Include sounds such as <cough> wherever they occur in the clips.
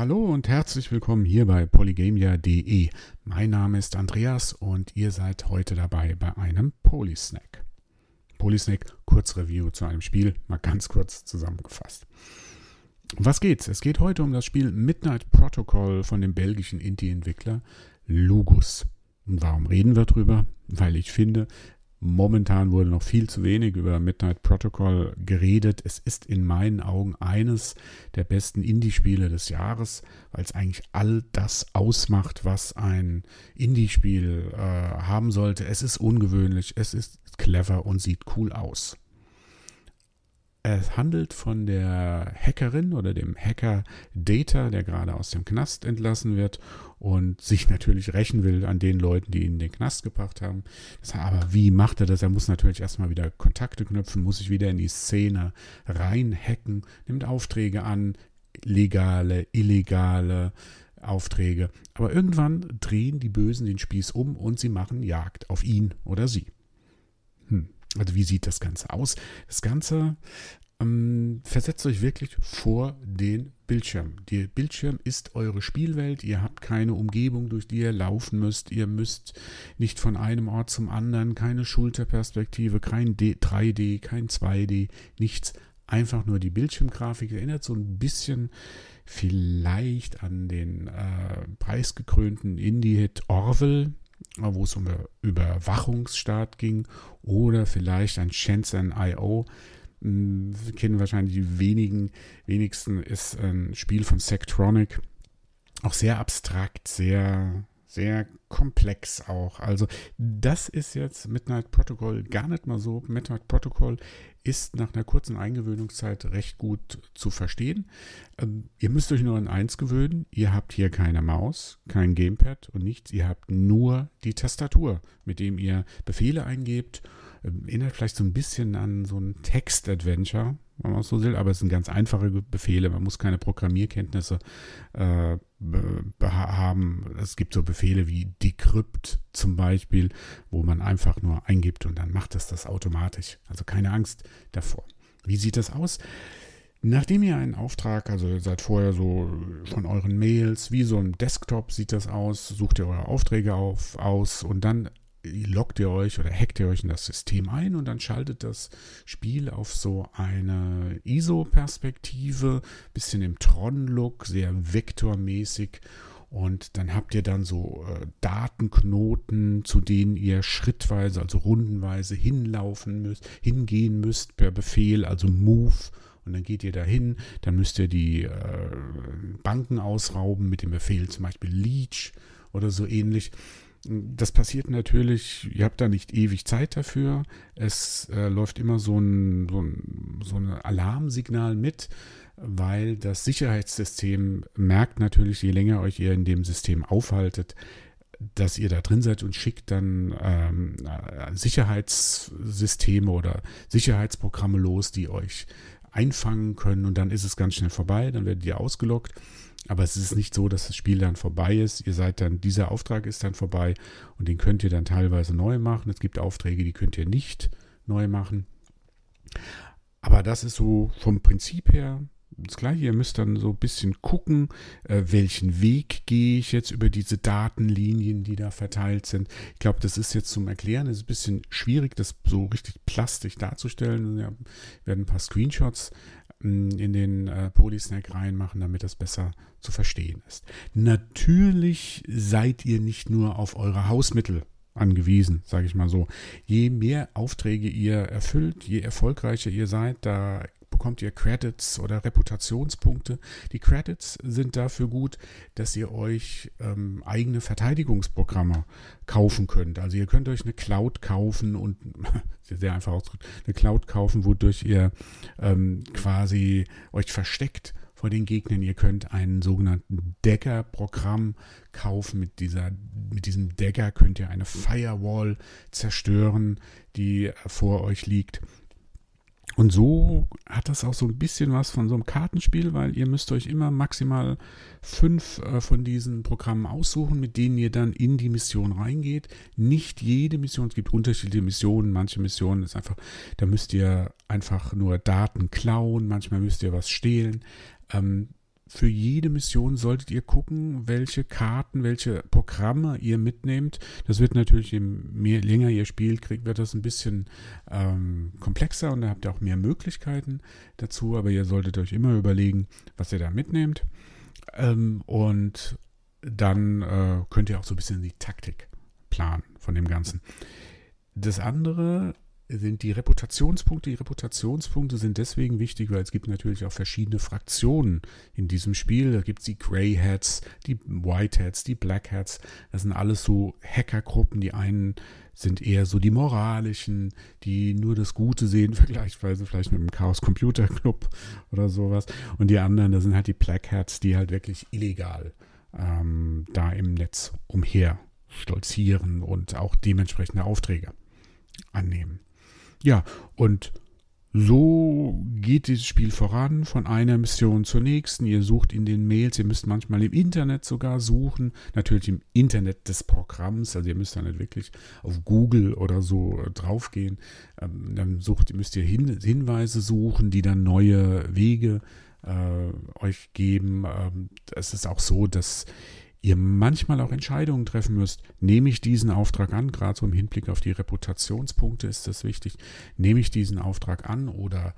Hallo und herzlich willkommen hier bei polygamia.de. Mein Name ist Andreas und ihr seid heute dabei bei einem Polysnack. Polysnack, kurz Review zu einem Spiel, mal ganz kurz zusammengefasst. Was geht's? Es geht heute um das Spiel Midnight Protocol von dem belgischen Indie-Entwickler Lugus. Und warum reden wir drüber? Weil ich finde, Momentan wurde noch viel zu wenig über Midnight Protocol geredet. Es ist in meinen Augen eines der besten Indie-Spiele des Jahres, weil es eigentlich all das ausmacht, was ein Indie-Spiel äh, haben sollte. Es ist ungewöhnlich, es ist clever und sieht cool aus. Es handelt von der Hackerin oder dem Hacker Data, der gerade aus dem Knast entlassen wird und sich natürlich rächen will an den Leuten, die ihn in den Knast gebracht haben. Das, aber wie macht er das? Er muss natürlich erstmal wieder Kontakte knüpfen, muss sich wieder in die Szene reinhacken, nimmt Aufträge an, legale, illegale Aufträge. Aber irgendwann drehen die Bösen den Spieß um und sie machen Jagd auf ihn oder sie. Hm. Also wie sieht das Ganze aus? Das Ganze versetzt euch wirklich vor den Bildschirm. Der Bildschirm ist eure Spielwelt. Ihr habt keine Umgebung, durch die ihr laufen müsst. Ihr müsst nicht von einem Ort zum anderen, keine Schulterperspektive, kein D 3D, kein 2D, nichts. Einfach nur die Bildschirmgrafik. Erinnert so ein bisschen vielleicht an den äh, preisgekrönten Indie-Hit Orville wo es um Überwachungsstaat ging, oder vielleicht ein Shenzhen IO. Hm, kennen wahrscheinlich die wenigen, wenigsten, ist ein Spiel von Sectronic. Auch sehr abstrakt, sehr, sehr komplex auch. Also, das ist jetzt Midnight Protocol gar nicht mal so. Midnight Protocol ist nach einer kurzen Eingewöhnungszeit recht gut zu verstehen. Ähm, ihr müsst euch nur an eins gewöhnen. Ihr habt hier keine Maus, kein Gamepad und nichts. Ihr habt nur die Tastatur, mit dem ihr Befehle eingebt. Ähm, erinnert vielleicht so ein bisschen an so ein Text-Adventure, wenn man es so will, aber es sind ganz einfache Befehle. Man muss keine Programmierkenntnisse äh, haben. Es gibt so Befehle wie decrypt zum Beispiel, wo man einfach nur eingibt und dann macht es das automatisch. Also keine Angst davor. Wie sieht das aus? Nachdem ihr einen Auftrag, also ihr seid vorher so von euren Mails, wie so ein Desktop sieht das aus, sucht ihr eure Aufträge auf, aus und dann loggt ihr euch oder hackt ihr euch in das System ein und dann schaltet das Spiel auf so eine ISO-Perspektive, bisschen im Tron-Look, sehr vektormäßig und dann habt ihr dann so äh, Datenknoten, zu denen ihr schrittweise, also rundenweise hinlaufen müsst, hingehen müsst per Befehl, also Move. Und dann geht ihr dahin, dann müsst ihr die äh, Banken ausrauben mit dem Befehl zum Beispiel Leech oder so ähnlich. Das passiert natürlich, ihr habt da nicht ewig Zeit dafür. Es äh, läuft immer so ein, so, ein, so ein Alarmsignal mit weil das Sicherheitssystem merkt natürlich, je länger euch ihr in dem System aufhaltet, dass ihr da drin seid und schickt dann ähm, Sicherheitssysteme oder Sicherheitsprogramme los, die euch einfangen können und dann ist es ganz schnell vorbei, dann werdet ihr ausgelockt. Aber es ist nicht so, dass das Spiel dann vorbei ist. Ihr seid dann, dieser Auftrag ist dann vorbei und den könnt ihr dann teilweise neu machen. Es gibt Aufträge, die könnt ihr nicht neu machen. Aber das ist so vom Prinzip her das gleiche, ihr müsst dann so ein bisschen gucken, äh, welchen Weg gehe ich jetzt über diese Datenlinien, die da verteilt sind. Ich glaube, das ist jetzt zum Erklären, es ist ein bisschen schwierig, das so richtig plastisch darzustellen. Wir werden ein paar Screenshots mm, in den äh, Polysnack reinmachen, damit das besser zu verstehen ist. Natürlich seid ihr nicht nur auf eure Hausmittel angewiesen, sage ich mal so. Je mehr Aufträge ihr erfüllt, je erfolgreicher ihr seid, da bekommt ihr Credits oder Reputationspunkte. Die Credits sind dafür gut, dass ihr euch ähm, eigene Verteidigungsprogramme kaufen könnt. Also ihr könnt euch eine Cloud kaufen und <laughs> sehr einfach ausgedrückt, eine Cloud kaufen, wodurch ihr ähm, quasi euch versteckt vor den Gegnern. Ihr könnt einen sogenannten Dagger-Programm kaufen. Mit, dieser, mit diesem Dagger könnt ihr eine Firewall zerstören, die vor euch liegt. Und so hat das auch so ein bisschen was von so einem Kartenspiel, weil ihr müsst euch immer maximal fünf äh, von diesen Programmen aussuchen, mit denen ihr dann in die Mission reingeht. Nicht jede Mission, es gibt unterschiedliche Missionen. Manche Missionen ist einfach, da müsst ihr einfach nur Daten klauen, manchmal müsst ihr was stehlen. Ähm, für jede Mission solltet ihr gucken, welche Karten, welche Programme ihr mitnehmt. Das wird natürlich, je mehr, länger ihr spielt, kriegt, wird das ein bisschen ähm, komplexer und da habt ihr auch mehr Möglichkeiten dazu. Aber ihr solltet euch immer überlegen, was ihr da mitnehmt. Ähm, und dann äh, könnt ihr auch so ein bisschen die Taktik planen von dem Ganzen. Das andere sind die Reputationspunkte. Die Reputationspunkte sind deswegen wichtig, weil es gibt natürlich auch verschiedene Fraktionen in diesem Spiel. Da gibt es die Grey Hats, die White Hats, die Black Hats. Das sind alles so Hackergruppen. Die einen sind eher so die moralischen, die nur das Gute sehen, <laughs> vergleichsweise vielleicht mit dem Chaos Computer Club oder sowas. Und die anderen, das sind halt die Black Hats, die halt wirklich illegal ähm, da im Netz umher stolzieren und auch dementsprechende Aufträge annehmen. Ja, und so geht dieses Spiel voran, von einer Mission zur nächsten. Ihr sucht in den Mails, ihr müsst manchmal im Internet sogar suchen, natürlich im Internet des Programms, also ihr müsst dann nicht wirklich auf Google oder so äh, draufgehen. Ähm, dann sucht, müsst ihr Hin Hinweise suchen, die dann neue Wege äh, euch geben. Ähm, es ist auch so, dass ihr manchmal auch Entscheidungen treffen müsst. Nehme ich diesen Auftrag an, gerade so im Hinblick auf die Reputationspunkte ist das wichtig. Nehme ich diesen Auftrag an oder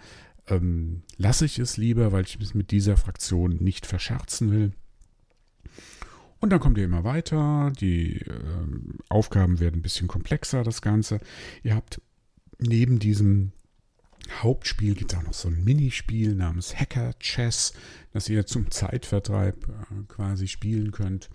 ähm, lasse ich es lieber, weil ich es mit dieser Fraktion nicht verscherzen will. Und dann kommt ihr immer weiter, die äh, Aufgaben werden ein bisschen komplexer, das Ganze. Ihr habt neben diesem Hauptspiel gibt es auch noch so ein Minispiel namens Hacker Chess, das ihr zum Zeitvertreib äh, quasi spielen könnt.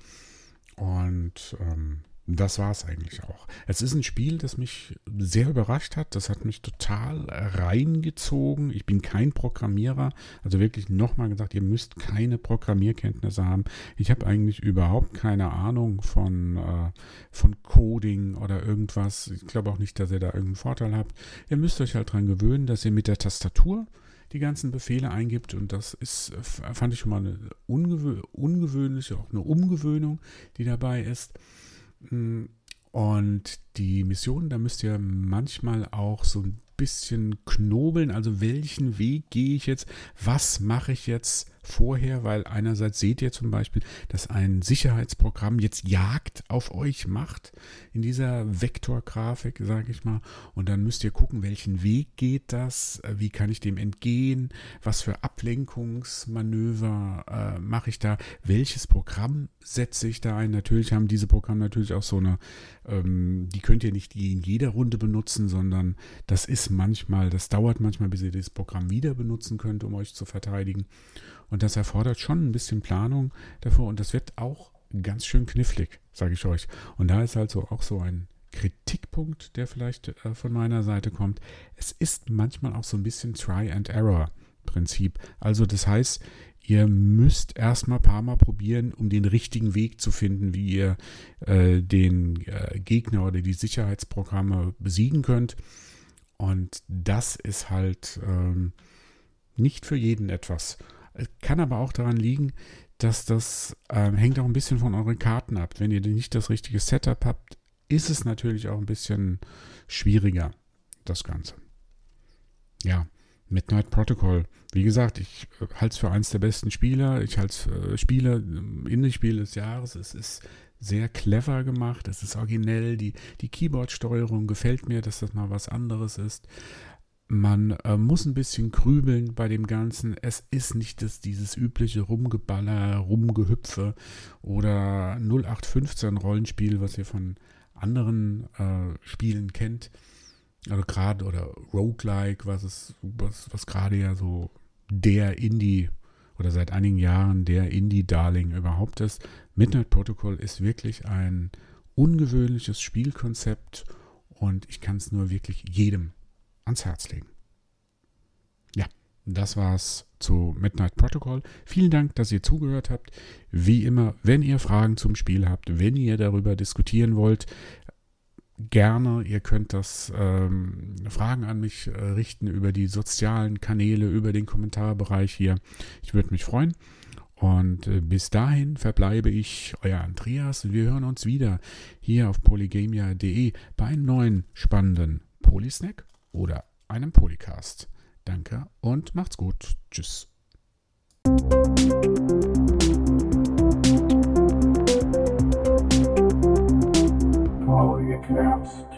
Und ähm, das war es eigentlich auch. Es ist ein Spiel, das mich sehr überrascht hat. Das hat mich total reingezogen. Ich bin kein Programmierer. Also wirklich nochmal gesagt, ihr müsst keine Programmierkenntnisse haben. Ich habe eigentlich überhaupt keine Ahnung von, äh, von Coding oder irgendwas. Ich glaube auch nicht, dass ihr da irgendeinen Vorteil habt. Ihr müsst euch halt daran gewöhnen, dass ihr mit der Tastatur die ganzen Befehle eingibt und das ist, fand ich schon mal eine ungewö ungewöhnliche, auch eine Umgewöhnung, die dabei ist. Und die Mission, da müsst ihr manchmal auch so ein bisschen knobeln. Also welchen Weg gehe ich jetzt? Was mache ich jetzt vorher? Weil einerseits seht ihr zum Beispiel, dass ein Sicherheitsprogramm jetzt Jagd auf euch macht in dieser Vektorgrafik, sage ich mal. Und dann müsst ihr gucken, welchen Weg geht das? Wie kann ich dem entgehen? Was für Ablenkungsmanöver äh, mache ich da? Welches Programm setze ich da ein? Natürlich haben diese Programme natürlich auch so eine, ähm, die könnt ihr nicht in jeder Runde benutzen, sondern das ist manchmal, das dauert manchmal, bis ihr das Programm wieder benutzen könnt, um euch zu verteidigen. Das erfordert schon ein bisschen Planung davor und das wird auch ganz schön knifflig, sage ich euch. Und da ist also auch so ein Kritikpunkt, der vielleicht äh, von meiner Seite kommt. Es ist manchmal auch so ein bisschen Try and Error Prinzip. Also das heißt, ihr müsst erstmal ein paar Mal probieren, um den richtigen Weg zu finden, wie ihr äh, den äh, Gegner oder die Sicherheitsprogramme besiegen könnt. Und das ist halt ähm, nicht für jeden etwas. Es kann aber auch daran liegen, dass das ähm, hängt auch ein bisschen von euren Karten ab. Wenn ihr nicht das richtige Setup habt, ist es natürlich auch ein bisschen schwieriger, das Ganze. Ja, Midnight Protocol. Wie gesagt, ich äh, halte es für eins der besten Spieler. Ich halte es äh, Spieler, Indie-Spiel des Jahres. Es ist sehr clever gemacht, es ist originell, die, die Keyboard-Steuerung gefällt mir, dass das mal was anderes ist. Man äh, muss ein bisschen grübeln bei dem Ganzen. Es ist nicht das, dieses übliche Rumgeballer, Rumgehüpfe oder 0815 Rollenspiel, was ihr von anderen äh, Spielen kennt. Also gerade oder Roguelike, was was, was gerade ja so der Indie oder seit einigen Jahren der Indie-Darling überhaupt ist. Midnight Protocol ist wirklich ein ungewöhnliches Spielkonzept und ich kann es nur wirklich jedem ans Herz legen. Ja, das war's zu Midnight Protocol. Vielen Dank, dass ihr zugehört habt. Wie immer, wenn ihr Fragen zum Spiel habt, wenn ihr darüber diskutieren wollt, gerne. Ihr könnt das ähm, Fragen an mich äh, richten über die sozialen Kanäle, über den Kommentarbereich hier. Ich würde mich freuen. Und äh, bis dahin verbleibe ich euer Andreas wir hören uns wieder hier auf polygamia.de bei einem neuen spannenden Polysnack oder einem Podcast. Danke und macht's gut. Tschüss. Folge Knaps.